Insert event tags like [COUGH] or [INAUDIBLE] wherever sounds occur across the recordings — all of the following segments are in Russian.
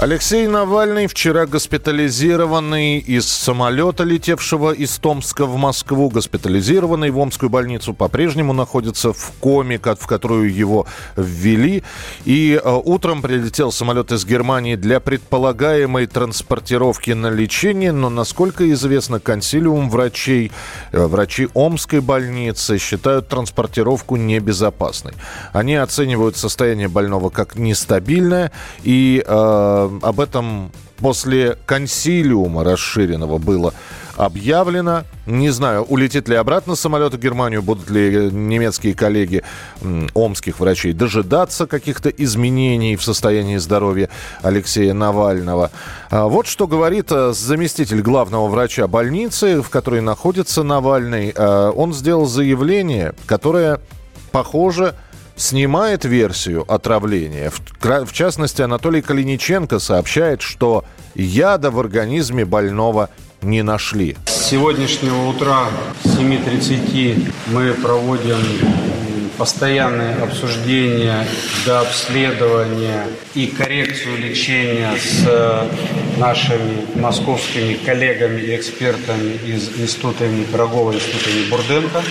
Алексей Навальный вчера госпитализированный из самолета, летевшего из Томска в Москву, госпитализированный в Омскую больницу, по-прежнему находится в коме, в которую его ввели. И э, утром прилетел самолет из Германии для предполагаемой транспортировки на лечение, но, насколько известно, консилиум врачей, э, врачи Омской больницы считают транспортировку небезопасной. Они оценивают состояние больного как нестабильное и э, об этом после консилиума расширенного было объявлено. Не знаю, улетит ли обратно самолет в Германию, будут ли немецкие коллеги омских врачей дожидаться каких-то изменений в состоянии здоровья Алексея Навального. А вот что говорит э, заместитель главного врача больницы, в которой находится Навальный. Э, он сделал заявление, которое, похоже, снимает версию отравления. В, частности, Анатолий Калиниченко сообщает, что яда в организме больного не нашли. С сегодняшнего утра с 7.30 мы проводим постоянные обсуждения до обследования и коррекцию лечения с нашими московскими коллегами и экспертами из Института имени Пирогова, Института Бурденко.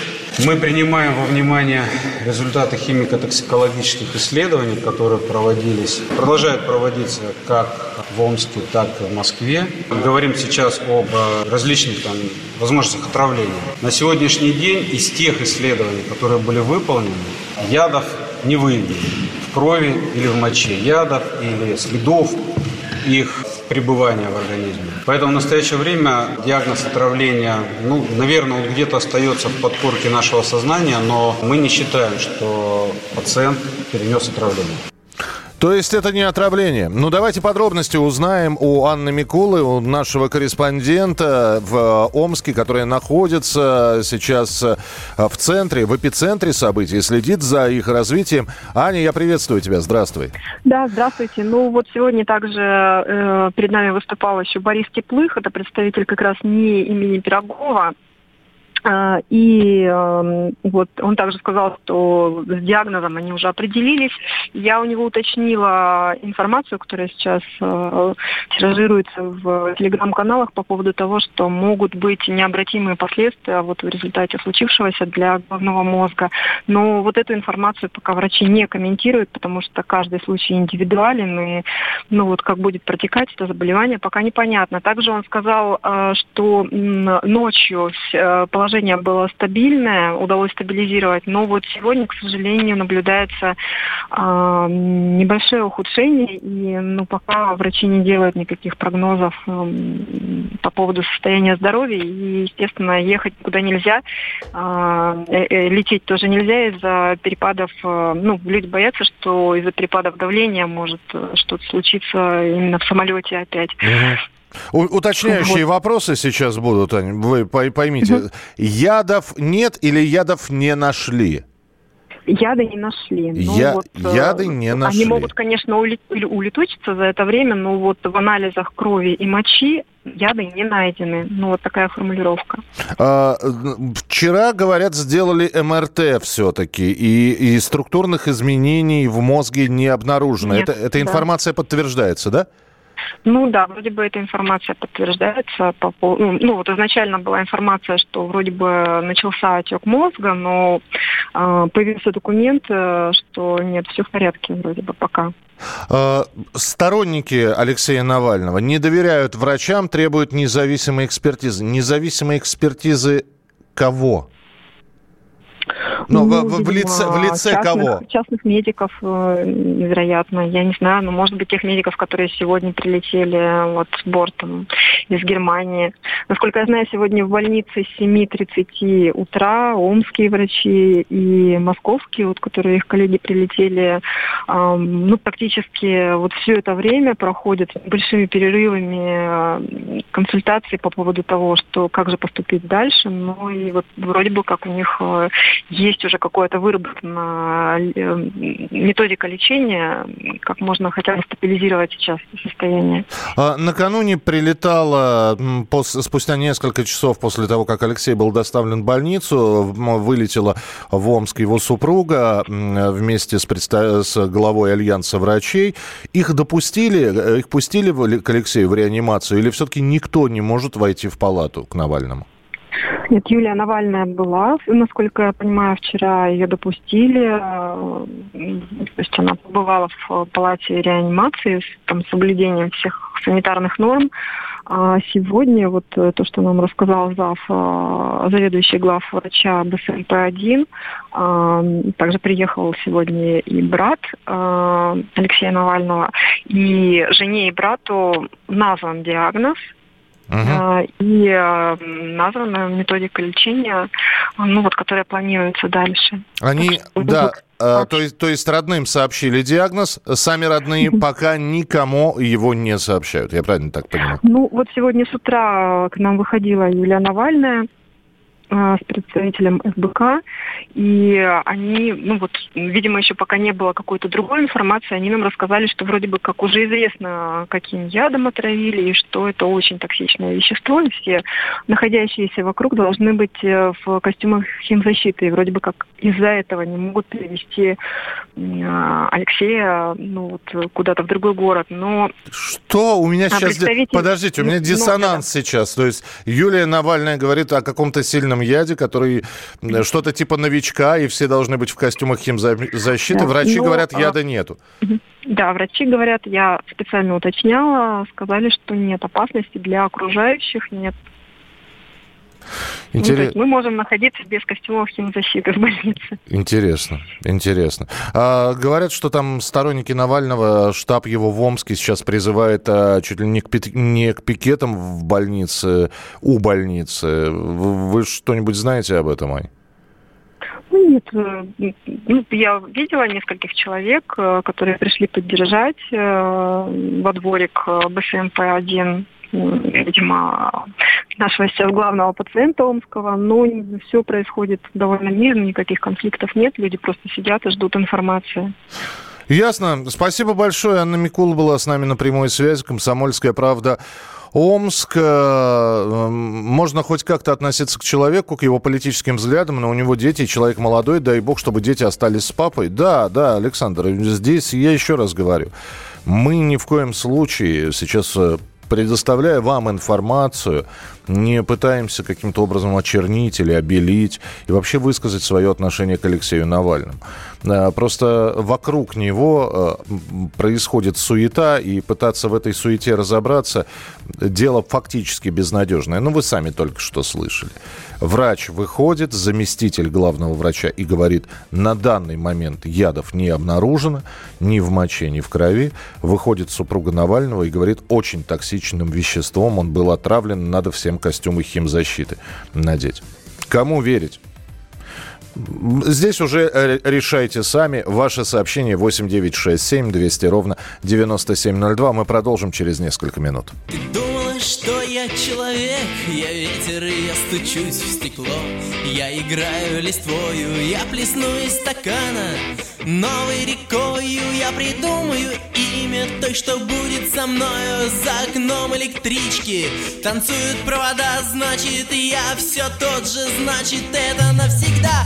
Мы принимаем во внимание результаты химико-токсикологических исследований, которые проводились, продолжают проводиться как в Омске, так и в Москве. Мы говорим сейчас об различных там, возможностях отравления. На сегодняшний день из тех исследований, которые были выполнены, ядов не выявлено в крови или в моче, ядов или следов их пребывания в организме. Поэтому в настоящее время диагноз отравления, ну, наверное, он где-то остается в подкорке нашего сознания, но мы не считаем, что пациент перенес отравление. То есть это не отравление. Ну, давайте подробности узнаем у Анны Микулы, у нашего корреспондента в Омске, которая находится сейчас э, в центре, в эпицентре событий, следит за их развитием. Аня, я приветствую тебя, здравствуй. Да, здравствуйте. Ну, вот сегодня также э, перед нами выступал еще Борис Теплых, это представитель как раз не имени Пирогова, и эм, вот он также сказал, что с диагнозом они уже определились. Я у него уточнила информацию, которая сейчас э, тиражируется в телеграм-каналах по поводу того, что могут быть необратимые последствия вот в результате случившегося для головного мозга. Но вот эту информацию пока врачи не комментируют, потому что каждый случай индивидуален, и ну вот как будет протекать это заболевание, пока непонятно. Также он сказал, э, что ночью э, положение положение было стабильное, удалось стабилизировать, но вот сегодня, к сожалению, наблюдается э, небольшое ухудшение, и ну, пока врачи не делают никаких прогнозов э, по поводу состояния здоровья, и, естественно, ехать куда нельзя, э, э, лететь тоже нельзя из-за перепадов, э, ну, люди боятся, что из-за перепадов давления может э, что-то случиться именно в самолете опять. У, уточняющие вот. вопросы сейчас будут, Аня, вы поймите. Угу. Ядов нет или ядов не нашли? Яды не нашли. Ну, Я... вот, э, яды не нашли. Они могут, конечно, улетучиться за это время, но вот в анализах крови и мочи яды не найдены. Ну, вот такая формулировка. А, вчера, говорят, сделали МРТ все-таки, и, и структурных изменений в мозге не обнаружено. Нет, это, эта информация да. подтверждается, да? Ну да, вроде бы эта информация подтверждается. По, ну, ну вот изначально была информация, что вроде бы начался отек мозга, но э, появился документ, э, что нет, все в порядке вроде бы пока. А, сторонники Алексея Навального не доверяют врачам, требуют независимой экспертизы. Независимой экспертизы кого? Но ну, в, в лице, в лице частных, кого? Частных медиков, э, вероятно. Я не знаю, но может быть тех медиков, которые сегодня прилетели вот с бортом из Германии. Насколько я знаю, сегодня в больнице с 7.30 утра омские врачи и московские, вот, которые их коллеги прилетели, эм, ну, практически вот все это время проходят большими перерывами э, консультации по поводу того, что как же поступить дальше. Ну и вот вроде бы как у них э, есть уже какое-то выработана э, методика лечения, как можно хотя бы стабилизировать сейчас состояние. А, накануне прилетала, спустя несколько часов после того, как Алексей был доставлен в больницу, вылетела в Омск его супруга вместе с, с главой Альянса врачей. Их допустили, э, их пустили к Алексею в реанимацию или все-таки никто не может войти в палату к Навальному? Нет, Юлия Навальная была, насколько я понимаю, вчера ее допустили. Э, то есть она побывала в палате реанимации с там, соблюдением всех санитарных норм. А сегодня вот э, то, что нам рассказал зав, э, заведующий глав врача БСМП-1, также приехал сегодня и брат Алексея Навального, и жене и брату назван диагноз – Uh-huh. И названа методика лечения, ну вот, которая планируется дальше. Они, так, да, а, то, есть, то есть родным сообщили диагноз, сами родные пока никому его не сообщают. Я правильно так понимаю? Ну вот сегодня с утра к нам выходила Юлия Навальная, а, с представителем ФБК, и они, ну вот, видимо, еще пока не было какой-то другой информации, они нам рассказали, что вроде бы как уже известно, каким ядом отравили, и что это очень токсичное вещество, и все находящиеся вокруг должны быть э, в костюмах химзащиты, и вроде бы как из-за этого не могут перевести а, Алексея ну, вот, куда-то в другой город, но... Что? У меня а сейчас... Представитель... Подождите, у меня диссонанс но, да. сейчас, то есть Юлия Навальная говорит о каком-то сильном специальном яде, который что-то типа новичка, и все должны быть в костюмах химзащиты. Да. Врачи Но, ну, говорят, а, яда нету. Да, врачи говорят, я специально уточняла, сказали, что нет опасности для окружающих, нет Интерес... Ну, мы можем находиться без костюмов химзащиты в больнице. Интересно, интересно. А, говорят, что там сторонники Навального, штаб его в Омске сейчас призывает а, чуть ли не к, пи... не к пикетам в больнице, у больницы. Вы что-нибудь знаете об этом, Ань? Ну, нет, э, ну, я видела нескольких человек, э, которые пришли поддержать э, во дворик БСМП-1 видимо, нашего сейчас главного пациента Омского, но все происходит довольно мирно, никаких конфликтов нет, люди просто сидят и ждут информации. Ясно. Спасибо большое. Анна Микула была с нами на прямой связи. Комсомольская правда. Омск. Э, можно хоть как-то относиться к человеку, к его политическим взглядам, но у него дети, человек молодой, дай бог, чтобы дети остались с папой. Да, да, Александр, здесь я еще раз говорю. Мы ни в коем случае сейчас э, предоставляя вам информацию, не пытаемся каким-то образом очернить или обелить и вообще высказать свое отношение к Алексею Навальному. Э, просто вокруг него э, происходит суета, и пытаться в этой суете разобраться – дело фактически безнадежное. Ну, вы сами только что слышали. Врач выходит, заместитель главного врача, и говорит, на данный момент ядов не обнаружено, ни в моче, ни в крови. Выходит супруга Навального и говорит, очень токсичным веществом он был отравлен, надо всем костюмы химзащиты надеть. Кому верить? Здесь уже э, решайте сами. Ваше сообщение 8967 200 ровно 9702. Мы продолжим через несколько минут. Ты что я человек? Я ветер, и я стучусь в стекло. Я играю листвою, я плесну из стакана. Новой рекою я придумаю имя той, что будет со мною за окном электрички. Танцуют провода, значит я все тот же, значит это навсегда.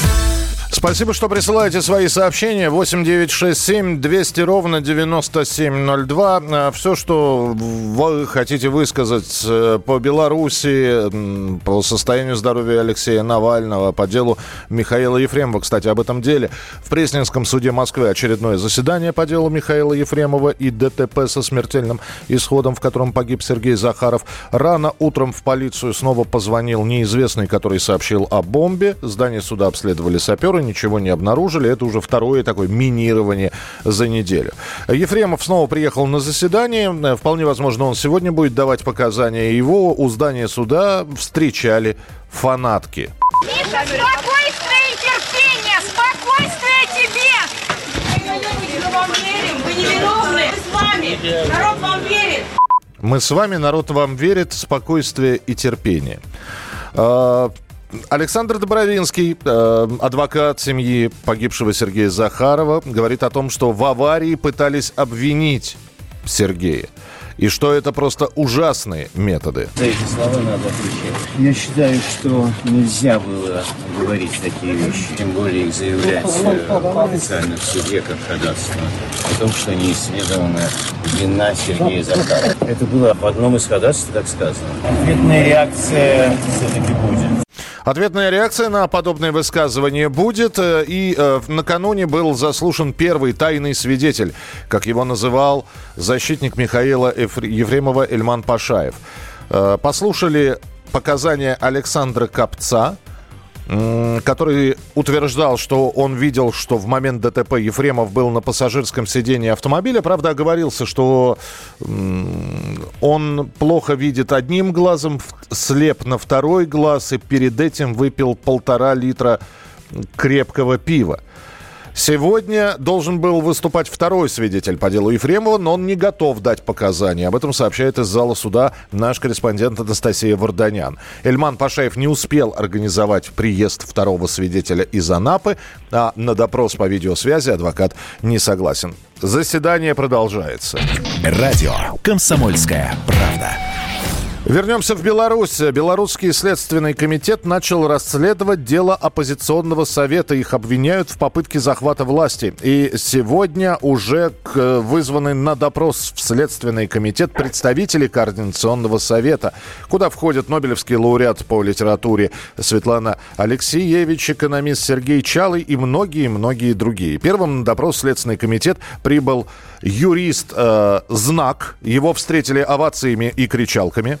Спасибо, что присылаете свои сообщения. 8 9 6 7 200 ровно 9702. А, Все, что вы хотите высказать э, по Беларуси, по состоянию здоровья Алексея Навального, по делу Михаила Ефремова. Кстати, об этом деле. В Пресненском суде Москвы очередное заседание по делу Михаила Ефремова и ДТП со смертельным исходом, в котором погиб Сергей Захаров. Рано утром в полицию снова позвонил неизвестный, который сообщил о бомбе. Здание суда обследовали саперы ничего не обнаружили. Это уже второе такое минирование за неделю. Ефремов снова приехал на заседание. Вполне возможно, он сегодня будет давать показания. Его у здания суда встречали фанатки. Миша, спокойствие и терпение! Спокойствие тебе! Мы вам верим, вы невиновны! Мы с вами! Народ вам верит! Мы с вами, народ вам верит, спокойствие и терпение. Александр Добровинский, э, адвокат семьи погибшего Сергея Захарова, говорит о том, что в аварии пытались обвинить Сергея. И что это просто ужасные методы. За эти слова надо отвечать. Я считаю, что нельзя было говорить такие вещи, тем более их заявлять э, официально в суде как ходатайство о том, что не исследована вина Сергея Захарова. Это было в одном из ходатайств, так сказано. Ответная реакция все-таки будет. Ответная реакция на подобное высказывание будет. э, И э, накануне был заслушан первый тайный свидетель, как его называл защитник Михаила Эфр- Ефремова Эльман Пашаев. Э, Послушали показания Александра Копца, м, который утверждал, что он видел, что в момент ДТП Ефремов был на пассажирском сидении автомобиля. Правда, оговорился, что он плохо видит одним глазом, слеп на второй глаз и перед этим выпил полтора литра крепкого пива. Сегодня должен был выступать второй свидетель по делу Ефремова, но он не готов дать показания. Об этом сообщает из зала суда наш корреспондент Анастасия Варданян. Эльман Пашаев не успел организовать приезд второго свидетеля из Анапы, а на допрос по видеосвязи адвокат не согласен. Заседание продолжается. Радио «Комсомольская правда». Вернемся в Беларусь. Белорусский следственный комитет начал расследовать дело оппозиционного совета. Их обвиняют в попытке захвата власти. И сегодня уже вызваны на допрос в следственный комитет представители Координационного совета, куда входят Нобелевский лауреат по литературе Светлана Алексеевич, экономист Сергей Чалый и многие-многие другие. Первым на допрос Следственный комитет прибыл юрист э, Знак. Его встретили овациями и кричалками.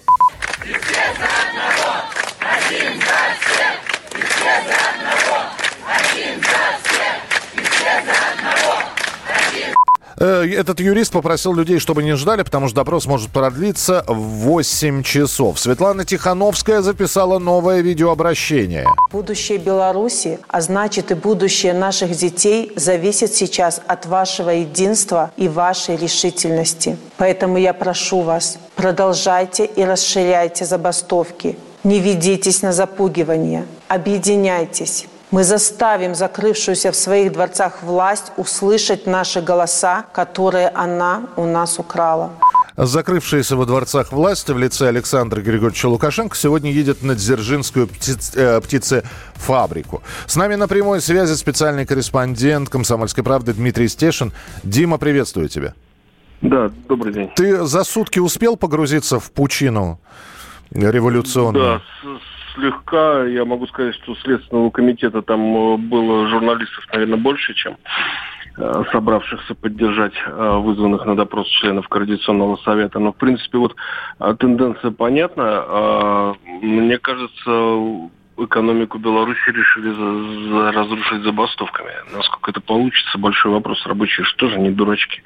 Этот юрист попросил людей, чтобы не ждали, потому что допрос может продлиться 8 часов. Светлана Тихановская записала новое видеообращение. Будущее Беларуси, а значит и будущее наших детей, зависит сейчас от вашего единства и вашей решительности. Поэтому я прошу вас, продолжайте и расширяйте забастовки. Не ведитесь на запугивание. Объединяйтесь. Мы заставим закрывшуюся в своих дворцах власть услышать наши голоса, которые она у нас украла. Закрывшаяся во дворцах власти в лице Александра Григорьевича Лукашенко сегодня едет на Дзержинскую птиц- э, птицефабрику. С нами на прямой связи специальный корреспондент «Комсомольской правды» Дмитрий Стешин. Дима, приветствую тебя. Да, добрый день. Ты за сутки успел погрузиться в пучину революционную? Да, слегка я могу сказать, что Следственного комитета там э, было журналистов, наверное, больше, чем э, собравшихся поддержать э, вызванных на допрос членов Координационного совета. Но, в принципе, вот тенденция понятна. Мне кажется, экономику Беларуси решили за- за- разрушить забастовками. Насколько это получится, большой вопрос. Рабочие что же не дурачки.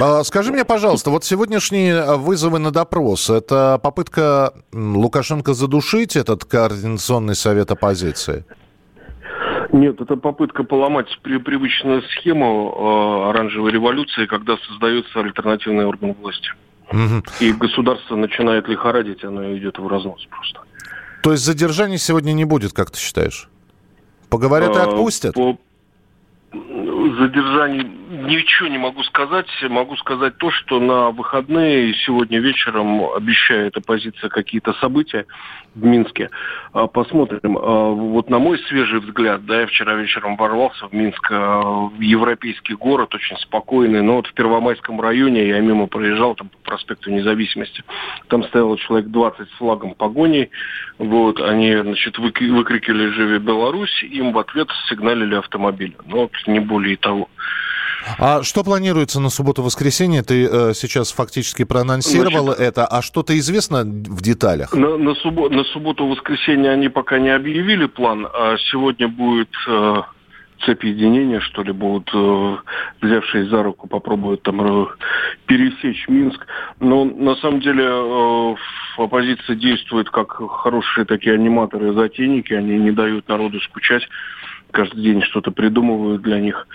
А, Скажи мне, пожалуйста, вот сегодняшние а, вызовы на допрос, это попытка Лукашенко задушить этот координационный совет оппозиции? Нет, это попытка поломать при- привычную схему э, оранжевой революции, когда создается альтернативный орган власти. И государство начинает лихорадить, оно идет в разнос просто. То есть задержаний сегодня не будет, как ты считаешь? Поговорят и отпустят? по- задержаний ничего не могу сказать. Могу сказать то, что на выходные сегодня вечером обещает оппозиция какие-то события в Минске. А, посмотрим. А, вот на мой свежий взгляд, да, я вчера вечером ворвался в Минск, а, в европейский город, очень спокойный, но вот в Первомайском районе я мимо проезжал, там по проспекту Независимости, там стояло человек 20 с флагом погоней, вот, они, значит, выкрикивали «Живи Беларусь», им в ответ сигналили автомобили. Но вот не более того. А что планируется на субботу-воскресенье? Ты э, сейчас фактически проанонсировал Значит, это, а что-то известно в деталях? На, на, суббо, на субботу-воскресенье они пока не объявили план, а сегодня будет э, цепь единения, что ли, будут, э, взявшись за руку, попробуют там э, пересечь Минск. Но на самом деле э, оппозиция действует как хорошие такие аниматоры затейники, они не дают народу скучать каждый день что-то придумывают для них.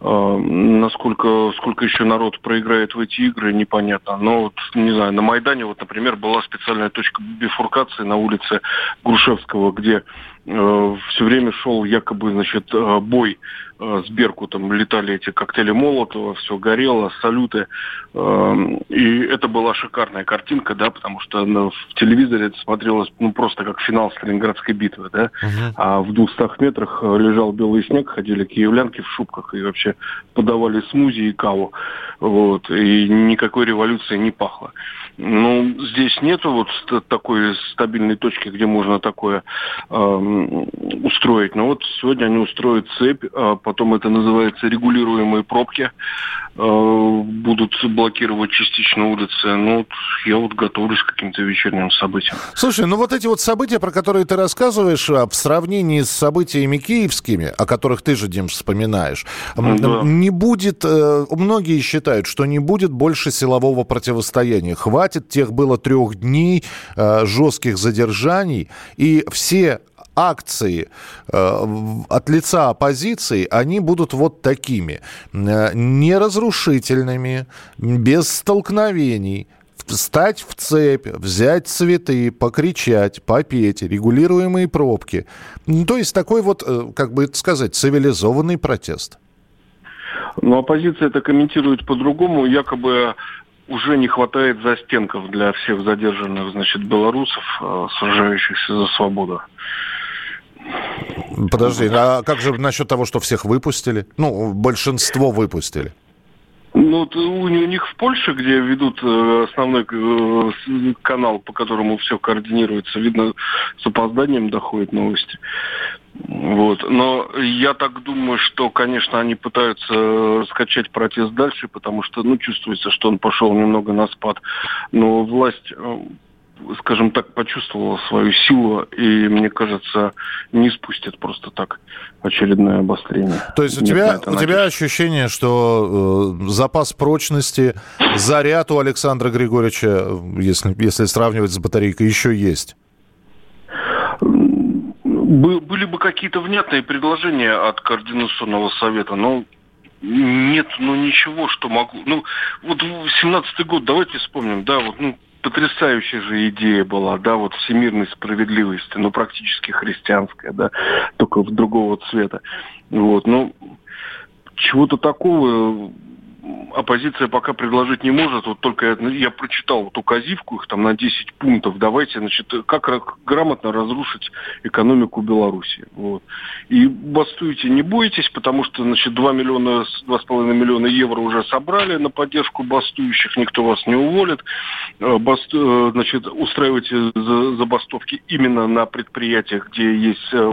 Э, насколько сколько еще народ проиграет в эти игры, непонятно. Но вот, не знаю, на Майдане, вот, например, была специальная точка бифуркации на улице Грушевского, где все время шел якобы, значит, э, бой э, с Беркутом. Летали эти коктейли Молотова, все горело, салюты. Э, и это была шикарная картинка, да, потому что в телевизоре это смотрелось ну, просто как финал Сталинградской битвы, да. А в двухстах метрах лежал белый снег, ходили киевлянки в шубках и вообще подавали смузи и каву. Вот. И никакой революции не пахло. Ну, здесь нету вот такой стабильной точки, где можно такое э, устроить. Но вот сегодня они устроят цепь, а потом это называется регулируемые пробки. Э, будут блокировать частично улицы. Ну, вот я вот готовлюсь к каким-то вечерним событиям. Слушай, ну вот эти вот события, про которые ты рассказываешь, а, в сравнении с событиями киевскими, о которых ты же, Дим, вспоминаешь, да. не будет, э, многие считают, что не будет больше силового противостояния. Хватит тех было трех дней э, жестких задержаний, и все акции э, от лица оппозиции, они будут вот такими. Э, неразрушительными, без столкновений, встать в цепь, взять цветы, покричать, попеть, регулируемые пробки. Ну, то есть такой вот, э, как бы это сказать, цивилизованный протест. Но оппозиция это комментирует по-другому. Якобы уже не хватает застенков для всех задержанных, значит, белорусов, сражающихся за свободу. Подожди, а как же насчет того, что всех выпустили? Ну, большинство выпустили. Ну, у них в Польше, где ведут э, основной э, канал, по которому все координируется, видно, с опозданием доходят новости. Вот. Но я так думаю, что, конечно, они пытаются скачать протест дальше, потому что, ну, чувствуется, что он пошел немного на спад. Но власть э, скажем так, почувствовала свою силу и, мне кажется, не спустит просто так очередное обострение. То есть у тебя, у тебя ощущение, что э, запас прочности, заряд у Александра Григорьевича, если, если сравнивать с батарейкой, еще есть? Были бы какие-то внятные предложения от Координационного совета, но нет, ну ничего, что могу. Ну, вот 17-й год, давайте вспомним, да, вот, ну, потрясающая же идея была, да, вот всемирной справедливости, ну, практически христианская, да, только в другого цвета. Вот, ну, чего-то такого оппозиция пока предложить не может. Вот только я, я прочитал вот указивку их там на 10 пунктов. Давайте, значит, как грамотно разрушить экономику Беларуси. Вот. И бастуйте, не бойтесь, потому что, значит, 2 миллиона, 2,5 миллиона евро уже собрали на поддержку бастующих, никто вас не уволит. Э, баст, э, значит, устраивайте забастовки именно на предприятиях, где есть э,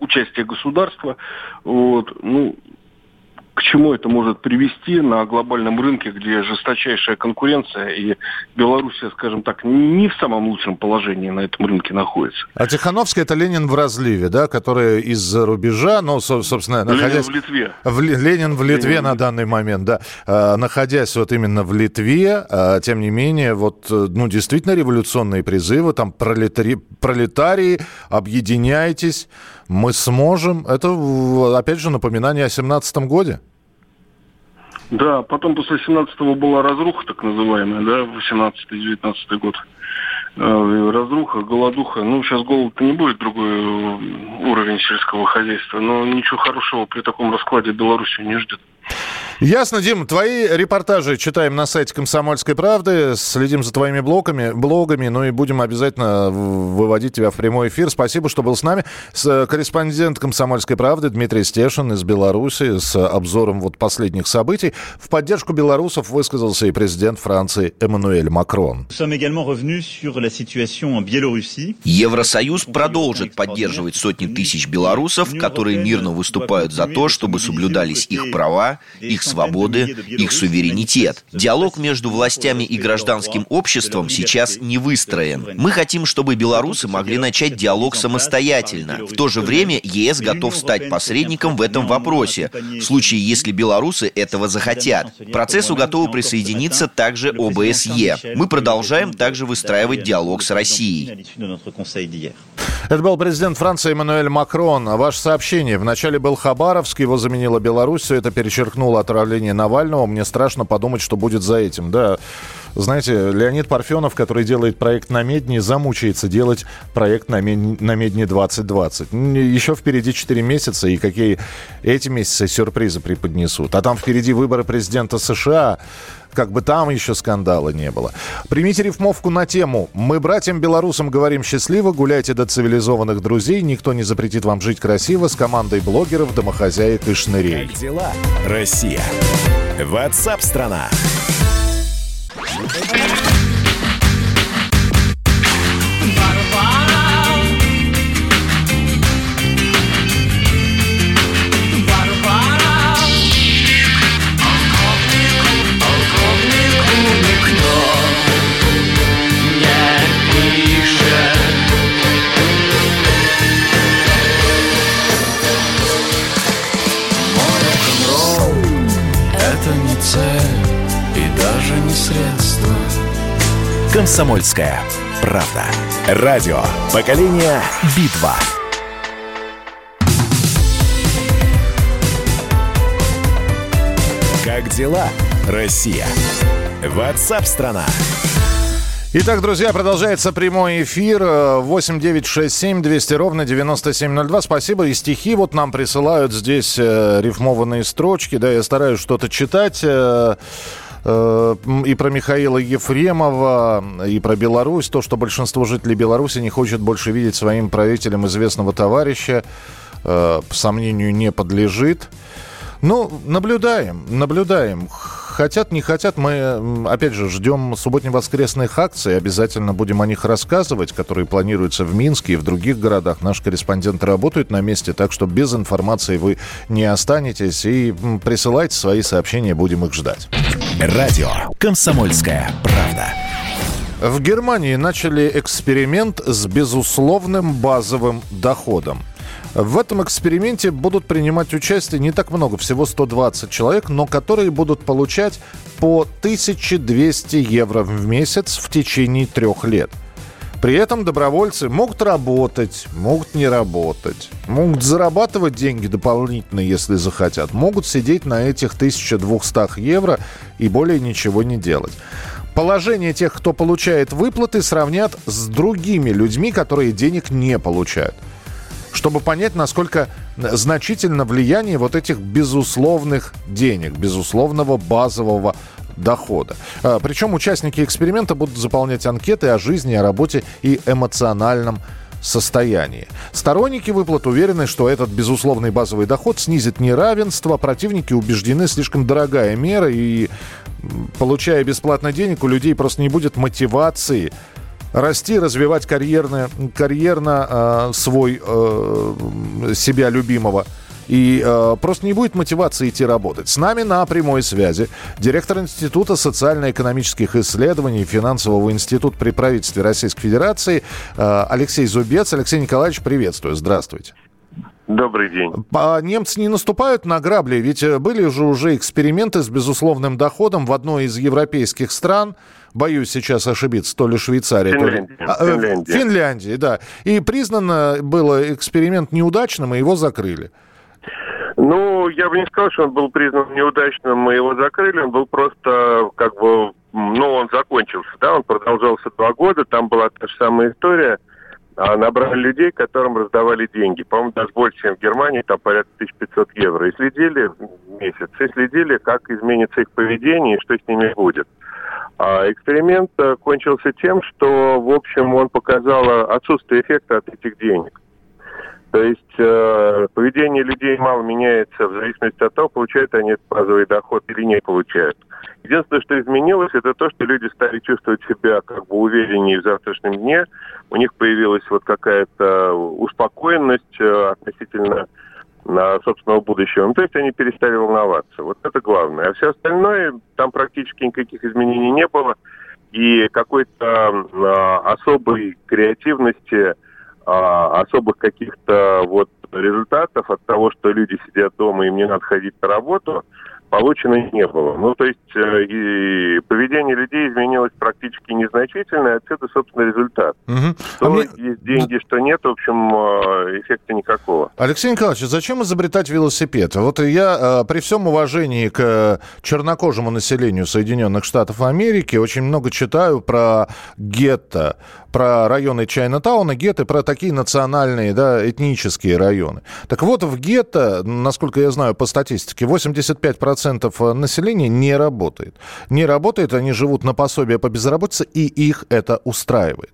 участие государства. Вот. Ну, к чему это может привести на глобальном рынке, где жесточайшая конкуренция, и Белоруссия, скажем так, не в самом лучшем положении на этом рынке находится. А Тихановская это Ленин в разливе, да, который из-за рубежа, ну, собственно, находясь... Ленин в Литве. В, Ленин в Литве Ленин. на данный момент, да. А, находясь вот именно в Литве, а, тем не менее, вот, ну, действительно революционные призывы, там, пролетари... пролетарии, объединяйтесь, мы сможем. Это, опять же, напоминание о 17 годе. Да, потом после 17-го была разруха, так называемая, да, 18-19 год. э, разруха, голодуха. Ну, сейчас голод не будет, другой уровень сельского хозяйства, но ничего хорошего при таком раскладе Белоруссию не ждет. Ясно, Дим. Твои репортажи читаем на сайте «Комсомольской правды». Следим за твоими блогами, блогами. Ну и будем обязательно выводить тебя в прямой эфир. Спасибо, что был с нами. С э, корреспондент «Комсомольской правды» Дмитрий Стешин из Беларуси с обзором вот последних событий. В поддержку белорусов высказался и президент Франции Эммануэль Макрон. Евросоюз продолжит поддерживать сотни тысяч белорусов, которые мирно выступают за то, чтобы соблюдались их права, их свободы, их суверенитет. Диалог между властями и гражданским обществом сейчас не выстроен. Мы хотим, чтобы белорусы могли начать диалог самостоятельно. В то же время ЕС готов стать посредником в этом вопросе, в случае, если белорусы этого захотят. К процессу готовы присоединиться также ОБСЕ. Мы продолжаем также выстраивать диалог с Россией. Это был президент Франции Эммануэль Макрон. Ваше сообщение. Вначале был Хабаровск, его заменила Беларусь. Все это перечеркнуло отравление Навального. Мне страшно подумать, что будет за этим. Да, знаете, Леонид Парфенов, который делает проект на Медне, замучается делать проект на, Мед... на Медне 2020. Еще впереди 4 месяца, и какие эти месяцы сюрпризы преподнесут. А там впереди выборы президента США как бы там еще скандала не было. Примите рифмовку на тему «Мы братьям-белорусам говорим счастливо, гуляйте до цивилизованных друзей, никто не запретит вам жить красиво» с командой блогеров, домохозяек и шнырей. Как дела, Россия? Ватсап-страна! Thank you. «Комсомольская правда». Радио «Поколение Битва». Как дела, Россия? Ватсап-страна! Итак, друзья, продолжается прямой эфир. 8 9 6 7 200 ровно 9702. Спасибо. И стихи вот нам присылают здесь э, рифмованные строчки. Да, я стараюсь что-то читать. Э, и про Михаила Ефремова, и про Беларусь. То, что большинство жителей Беларуси не хочет больше видеть своим правителем известного товарища, э, сомнению не подлежит. Ну, наблюдаем, наблюдаем. Хотят, не хотят, мы, опять же, ждем субботне-воскресных акций. Обязательно будем о них рассказывать, которые планируются в Минске и в других городах. Наши корреспонденты работают на месте, так что без информации вы не останетесь. И присылайте свои сообщения, будем их ждать. Радио «Комсомольская правда». В Германии начали эксперимент с безусловным базовым доходом – в этом эксперименте будут принимать участие не так много, всего 120 человек, но которые будут получать по 1200 евро в месяц в течение трех лет. При этом добровольцы могут работать, могут не работать, могут зарабатывать деньги дополнительно, если захотят, могут сидеть на этих 1200 евро и более ничего не делать. Положение тех, кто получает выплаты, сравнят с другими людьми, которые денег не получают чтобы понять, насколько значительно влияние вот этих безусловных денег, безусловного базового дохода. А, Причем участники эксперимента будут заполнять анкеты о жизни, о работе и эмоциональном состоянии. Сторонники выплат уверены, что этот безусловный базовый доход снизит неравенство. Противники убеждены, слишком дорогая мера, и получая бесплатно денег, у людей просто не будет мотивации расти, развивать карьерно, карьерно э, свой э, себя любимого. И э, просто не будет мотивации идти работать. С нами на прямой связи директор Института социально-экономических исследований Финансового института при правительстве Российской Федерации э, Алексей Зубец. Алексей Николаевич, приветствую. Здравствуйте. Добрый день. А немцы не наступают на грабли, ведь э, были же уже эксперименты с безусловным доходом в одной из европейских стран боюсь сейчас ошибиться, то ли Швейцария, Финляндия. то ли... А, э, Финляндия. Финляндии, да. И признано было эксперимент неудачным, и его закрыли. Ну, я бы не сказал, что он был признан неудачным, мы его закрыли. Он был просто как бы ну, он закончился, да, он продолжался два года, там была та же самая история. А набрали людей, которым раздавали деньги. По-моему, даже больше, чем в Германии, там порядка 1500 евро. И следили месяц, и следили, как изменится их поведение и что с ними будет. А эксперимент э, кончился тем, что, в общем, он показал отсутствие эффекта от этих денег. То есть э, поведение людей мало меняется в зависимости от того, получают они этот базовый доход или не получают. Единственное, что изменилось, это то, что люди стали чувствовать себя как бы увереннее в завтрашнем дне. У них появилась вот какая-то успокоенность э, относительно собственного будущего. Ну, то есть они перестали волноваться. Вот это главное. А все остальное, там практически никаких изменений не было. И какой-то э, особой креативности а, особых каких-то вот результатов от того, что люди сидят дома, им не надо ходить на работу, получено не было. Ну, то есть э, и поведение людей изменилось практически незначительно, и отсюда, собственно, результат. Угу. Что а мне... есть деньги, что нет, в общем, э, эффекта никакого. Алексей Николаевич, зачем изобретать велосипед? Вот я э, при всем уважении к чернокожему населению Соединенных Штатов Америки очень много читаю про гетто, про районы Чайна-тауна, гетто, про такие национальные, да, этнические районы. Так вот, в гетто, насколько я знаю по статистике, 85% населения не работает. Не работает, они живут на пособие по безработице, и их это устраивает.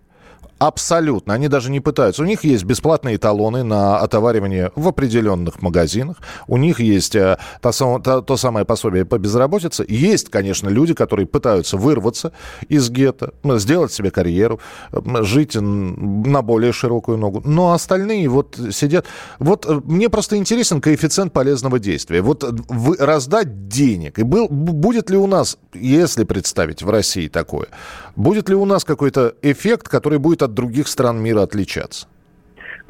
Абсолютно. Они даже не пытаются. У них есть бесплатные талоны на отоваривание в определенных магазинах. У них есть э, то, то, то самое пособие по безработице. Есть, конечно, люди, которые пытаются вырваться из гетто, сделать себе карьеру, жить на более широкую ногу. Но остальные вот сидят... Вот э, мне просто интересен коэффициент полезного действия. Вот вы, раздать денег. И был, будет ли у нас, если представить в России такое, будет ли у нас какой-то эффект, который будет от других стран мира отличаться?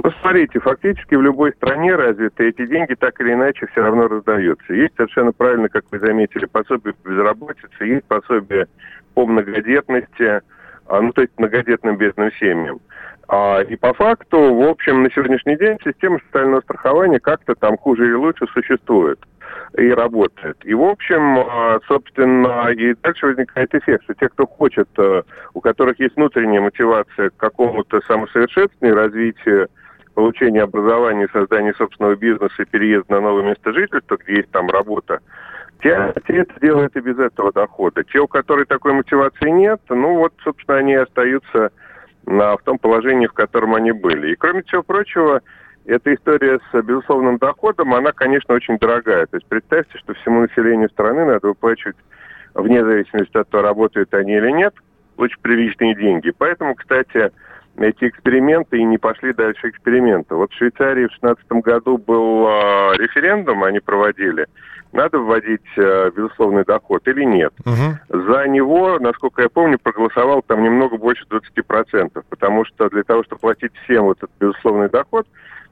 Ну, смотрите, фактически в любой стране развитой эти деньги так или иначе все равно раздаются. Есть совершенно правильно, как вы заметили, пособие по безработице, есть пособие по многодетности, а, ну, то есть многодетным бедным семьям. А, и по факту, в общем, на сегодняшний день система социального страхования как-то там хуже или лучше существует и работает. И, в общем, а, собственно, и дальше возникает эффект, что те, кто хочет, а, у которых есть внутренняя мотивация к какому-то самосовершенствованию, развитию, получению образования, созданию собственного бизнеса и переезда на новое место жительства, где есть там работа, те, те это делают и без этого дохода. Те, у которых такой мотивации нет, ну вот, собственно, они остаются в том положении, в котором они были. И, кроме всего прочего, эта история с безусловным доходом, она, конечно, очень дорогая. То есть представьте, что всему населению страны надо выплачивать, вне зависимости от того, работают они или нет, очень приличные деньги. Поэтому, кстати, эти эксперименты и не пошли дальше эксперимента. Вот в Швейцарии в 2016 году был э, референдум, они проводили, надо вводить э, безусловный доход или нет. Угу. За него, насколько я помню, проголосовал там немного больше 20%, потому что для того, чтобы платить всем вот этот безусловный доход,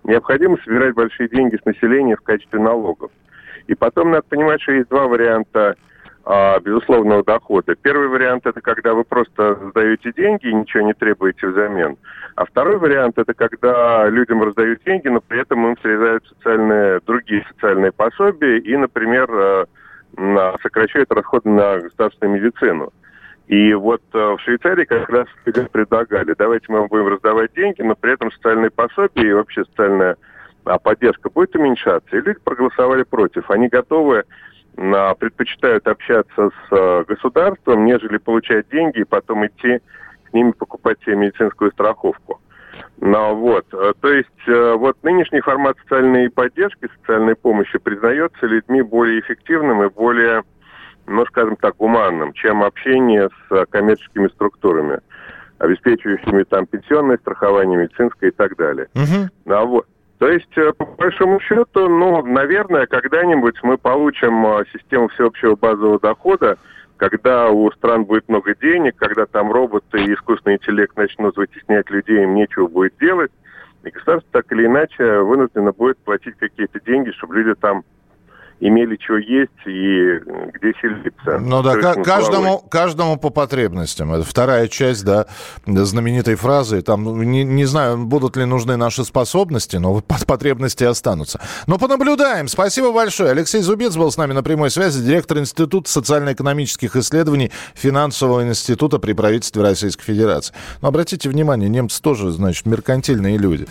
необходимо собирать большие деньги с населения в качестве налогов. И потом надо понимать, что есть два варианта безусловного дохода. Первый вариант это когда вы просто сдаете деньги и ничего не требуете взамен. А второй вариант это когда людям раздают деньги, но при этом им срезают социальные, другие социальные пособия и, например, а, сокращают расходы на государственную медицину. И вот э, в Швейцарии как раз предлагали, давайте мы вам будем раздавать деньги, но при этом социальные пособия и вообще социальная а, поддержка будет уменьшаться. И люди проголосовали против. Они готовы, а, предпочитают общаться с а, государством, нежели получать деньги и потом идти к ними покупать себе медицинскую страховку. Ну, вот, э, то есть вот нынешний формат социальной поддержки, социальной помощи признается людьми более эффективным и более ну, скажем так, гуманным, чем общение с коммерческими структурами, обеспечивающими там пенсионное страхование, медицинское и так далее. Угу. А вот. То есть, э, по большому счету, ну, наверное, когда-нибудь мы получим э, систему всеобщего базового дохода, когда у стран будет много денег, когда там роботы и искусственный интеллект начнут вытеснять людей, им нечего будет делать, и государство так или иначе вынуждено будет платить какие-то деньги, чтобы люди там имели что есть и где селиться. Ну да, к- каждому, каждому по потребностям. Это вторая часть, да, знаменитой фразы. Там, ну, не, не знаю, будут ли нужны наши способности, но потребности останутся. Но понаблюдаем. Спасибо большое. Алексей Зубец был с нами на прямой связи, директор Института социально-экономических исследований Финансового института при правительстве Российской Федерации. Но обратите внимание, немцы тоже, значит, меркантильные люди.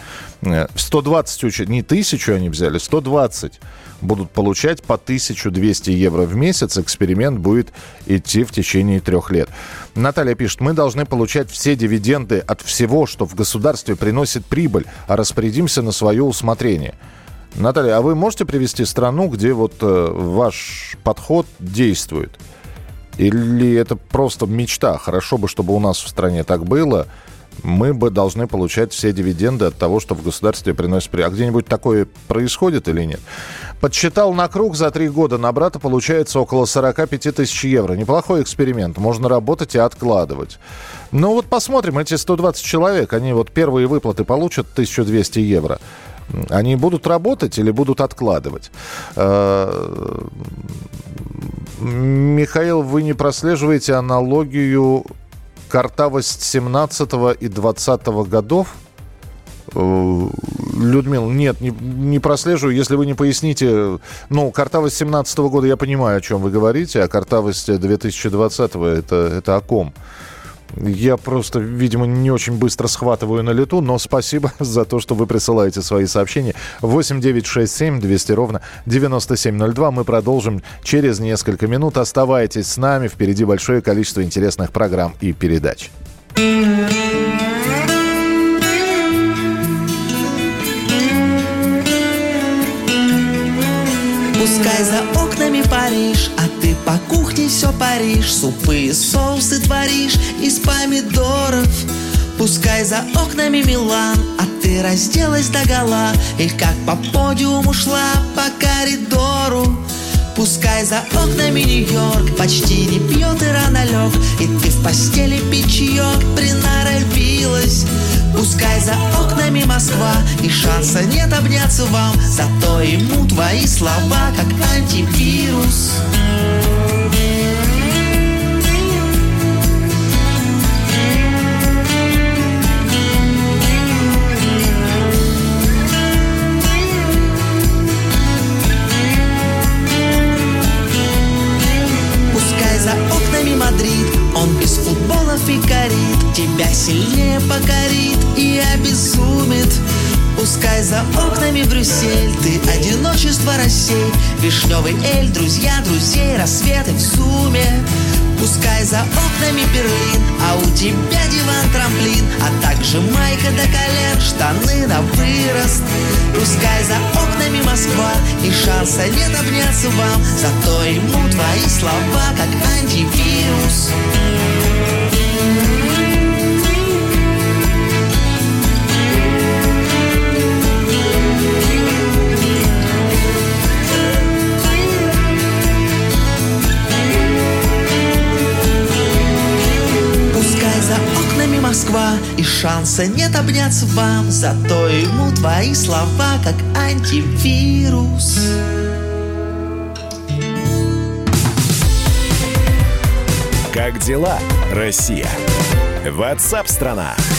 120 учат, не тысячу они взяли, 120 будут получать по 1200 евро в месяц. Эксперимент будет идти в течение трех лет. Наталья пишет, мы должны получать все дивиденды от всего, что в государстве приносит прибыль, а распорядимся на свое усмотрение. Наталья, а вы можете привести страну, где вот э, ваш подход действует? Или это просто мечта? Хорошо бы, чтобы у нас в стране так было – мы бы должны получать все дивиденды от того, что в государстве приносит... А где-нибудь такое происходит или нет? Подсчитал на круг за три года. На брата получается около 45 тысяч евро. Неплохой эксперимент. Можно работать и откладывать. Ну вот посмотрим, эти 120 человек, они вот первые выплаты получат 1200 евро. Они будут работать или будут откладывать? Э, Михаил, вы не прослеживаете аналогию картавость 17 и 20 годов? Э, Людмила, нет, не, не прослеживаю. Если вы не поясните, ну, картавость 17 года, я понимаю, о чем вы говорите, а картавость 2020 это, это о ком? Я просто, видимо, не очень быстро схватываю на лету, но спасибо [LAUGHS] за то, что вы присылаете свои сообщения. 8 9 6 7 200 ровно 9702. Мы продолжим через несколько минут. Оставайтесь с нами. Впереди большое количество интересных программ и передач. Пускай за окнами Париж, а ты по кухне все паришь. Супы и соусы творишь из помидоров. Пускай за окнами Милан, а ты разделась до гола. И как по подиуму шла по коридору. Пускай за окнами Нью-Йорк почти не пьет и рано лег И ты в постели печьек приноровилась Пускай за окнами Москва И шанса нет обняться вам. Зато ему твои слова как антивирус. Пускай Тебя сильнее покорит и обезумит. Пускай за окнами Брюссель Ты одиночество рассей Вишневый эль, друзья друзей Рассветы в сумме Пускай за окнами Берлин А у тебя диван-трамплин А также майка до колен Штаны на вырост. Пускай за окнами Москва И шанса нет обняться вам. Зато ему твои слова Как антивирус. Пускай Москва И шанса нет обняться вам Зато ему твои слова Как антивирус Как дела, Россия? Ватсап-страна! страна